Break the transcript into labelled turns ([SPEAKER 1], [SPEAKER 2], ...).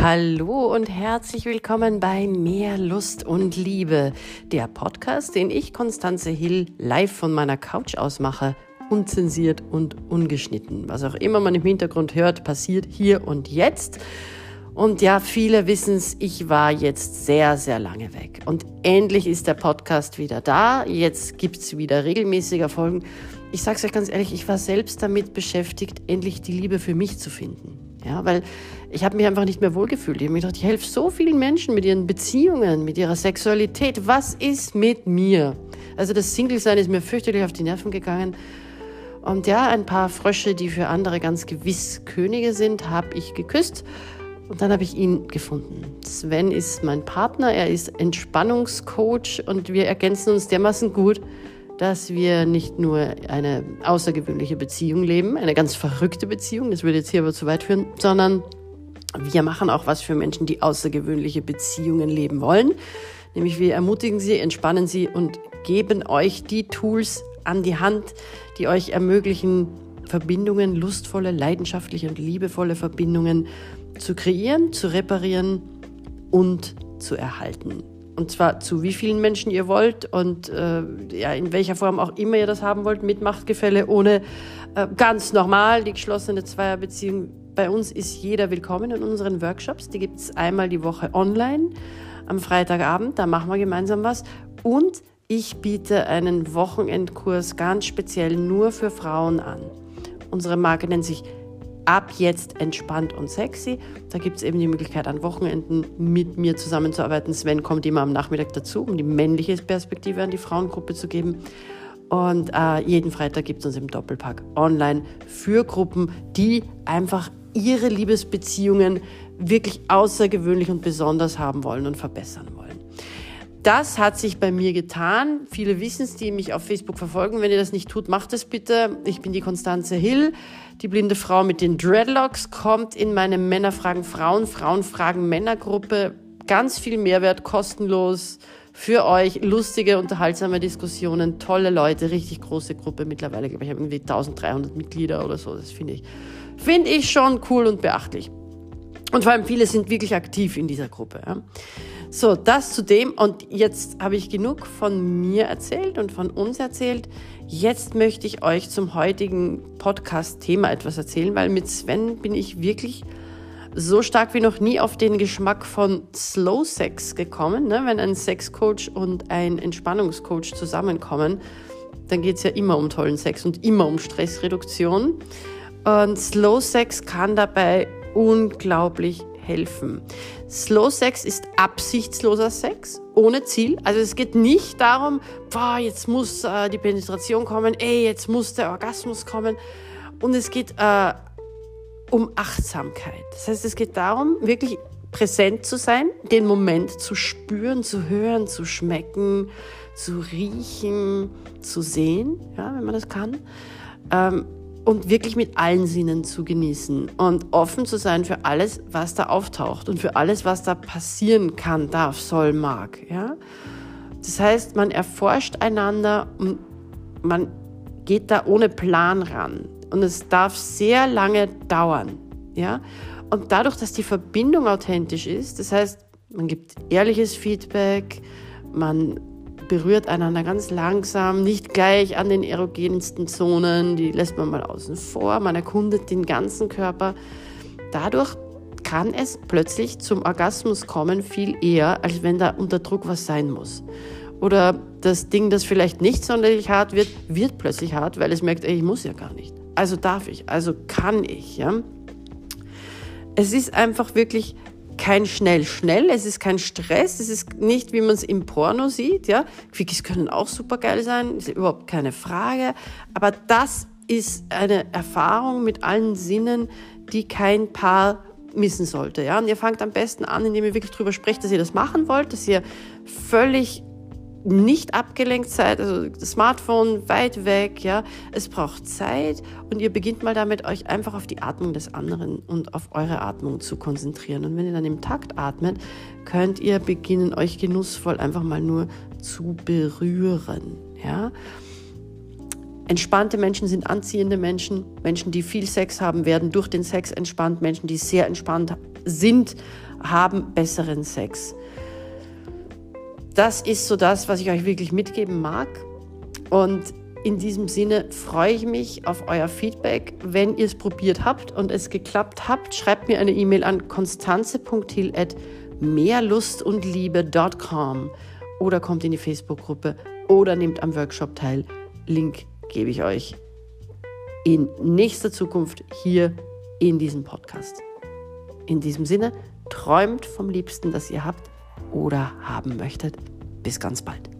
[SPEAKER 1] Hallo und herzlich willkommen bei Mehr Lust und Liebe, der Podcast, den ich, Konstanze Hill, live von meiner Couch aus mache, unzensiert und ungeschnitten. Was auch immer man im Hintergrund hört, passiert hier und jetzt. Und ja, viele wissen es, ich war jetzt sehr, sehr lange weg. Und endlich ist der Podcast wieder da. Jetzt gibt es wieder regelmäßiger Folgen. Ich sage es euch ganz ehrlich, ich war selbst damit beschäftigt, endlich die Liebe für mich zu finden. Ja, weil ich habe mich einfach nicht mehr wohlgefühlt. Ich habe mir gedacht, ich helfe so vielen Menschen mit ihren Beziehungen, mit ihrer Sexualität. Was ist mit mir? Also das Single-Sein ist mir fürchterlich auf die Nerven gegangen. Und ja, ein paar Frösche, die für andere ganz gewiss Könige sind, habe ich geküsst. Und dann habe ich ihn gefunden. Sven ist mein Partner, er ist Entspannungscoach und wir ergänzen uns dermaßen gut, dass wir nicht nur eine außergewöhnliche Beziehung leben, eine ganz verrückte Beziehung, das würde jetzt hier aber zu weit führen, sondern wir machen auch was für Menschen, die außergewöhnliche Beziehungen leben wollen. Nämlich wir ermutigen sie, entspannen sie und geben euch die Tools an die Hand, die euch ermöglichen, Verbindungen, lustvolle, leidenschaftliche und liebevolle Verbindungen zu kreieren, zu reparieren und zu erhalten. Und zwar zu wie vielen Menschen ihr wollt und äh, ja, in welcher Form auch immer ihr das haben wollt, mit Machtgefälle, ohne äh, ganz normal die geschlossene Zweierbeziehung bei uns ist jeder willkommen in unseren Workshops. Die gibt es einmal die Woche online am Freitagabend. Da machen wir gemeinsam was. Und ich biete einen Wochenendkurs ganz speziell nur für Frauen an. Unsere Marke nennt sich Ab jetzt entspannt und sexy. Da gibt es eben die Möglichkeit, an Wochenenden mit mir zusammenzuarbeiten. Sven kommt immer am Nachmittag dazu, um die männliche Perspektive an die Frauengruppe zu geben. Und äh, jeden Freitag gibt es uns im Doppelpack online für Gruppen, die einfach ihre Liebesbeziehungen wirklich außergewöhnlich und besonders haben wollen und verbessern wollen. Das hat sich bei mir getan. Viele wissen es, die mich auf Facebook verfolgen. Wenn ihr das nicht tut, macht es bitte. Ich bin die Konstanze Hill. Die blinde Frau mit den Dreadlocks kommt in meine Männerfragen Frauen, Frauenfragen Männergruppe. Ganz viel Mehrwert, kostenlos für euch. Lustige, unterhaltsame Diskussionen, tolle Leute, richtig große Gruppe. Mittlerweile, ich, habe irgendwie 1300 Mitglieder oder so. Das finde ich Finde ich schon cool und beachtlich. Und vor allem viele sind wirklich aktiv in dieser Gruppe. Ja. So, das zu dem. Und jetzt habe ich genug von mir erzählt und von uns erzählt. Jetzt möchte ich euch zum heutigen Podcast-Thema etwas erzählen, weil mit Sven bin ich wirklich so stark wie noch nie auf den Geschmack von Slow Sex gekommen. Ne? Wenn ein Sexcoach und ein Entspannungscoach zusammenkommen, dann geht es ja immer um tollen Sex und immer um Stressreduktion. Und Slow Sex kann dabei unglaublich helfen. Slow Sex ist absichtsloser Sex ohne Ziel. Also es geht nicht darum, boah, jetzt muss äh, die Penetration kommen, ey, jetzt muss der Orgasmus kommen. Und es geht äh, um Achtsamkeit. Das heißt, es geht darum, wirklich präsent zu sein, den Moment zu spüren, zu hören, zu schmecken, zu riechen, zu sehen, ja, wenn man das kann. Ähm, und wirklich mit allen Sinnen zu genießen und offen zu sein für alles, was da auftaucht und für alles, was da passieren kann, darf, soll, mag. Ja? Das heißt, man erforscht einander und man geht da ohne Plan ran. Und es darf sehr lange dauern. Ja? Und dadurch, dass die Verbindung authentisch ist, das heißt, man gibt ehrliches Feedback, man berührt einander ganz langsam, nicht gleich an den erogensten Zonen, die lässt man mal außen vor, man erkundet den ganzen Körper. Dadurch kann es plötzlich zum Orgasmus kommen, viel eher, als wenn da unter Druck was sein muss. Oder das Ding, das vielleicht nicht sonderlich hart wird, wird plötzlich hart, weil es merkt, ey, ich muss ja gar nicht. Also darf ich, also kann ich. Ja? Es ist einfach wirklich kein schnell-schnell, es ist kein Stress, es ist nicht, wie man es im Porno sieht. Ja? Quickies können auch super geil sein, ist überhaupt keine Frage. Aber das ist eine Erfahrung mit allen Sinnen, die kein Paar missen sollte. Ja? Und ihr fangt am besten an, indem ihr wirklich drüber sprecht, dass ihr das machen wollt, dass ihr völlig nicht abgelenkt seid, also Smartphone weit weg, ja. Es braucht Zeit und ihr beginnt mal damit, euch einfach auf die Atmung des anderen und auf eure Atmung zu konzentrieren. Und wenn ihr dann im Takt atmet, könnt ihr beginnen, euch genussvoll einfach mal nur zu berühren, ja. Entspannte Menschen sind anziehende Menschen. Menschen, die viel Sex haben, werden durch den Sex entspannt. Menschen, die sehr entspannt sind, haben besseren Sex. Das ist so das, was ich euch wirklich mitgeben mag. Und in diesem Sinne freue ich mich auf euer Feedback. Wenn ihr es probiert habt und es geklappt habt, schreibt mir eine E-Mail an konstanze.til@mehrlustundliebe.com oder kommt in die Facebook-Gruppe oder nehmt am Workshop teil. Link gebe ich euch in nächster Zukunft hier in diesem Podcast. In diesem Sinne, träumt vom Liebsten, das ihr habt oder haben möchtet. Bis ganz bald.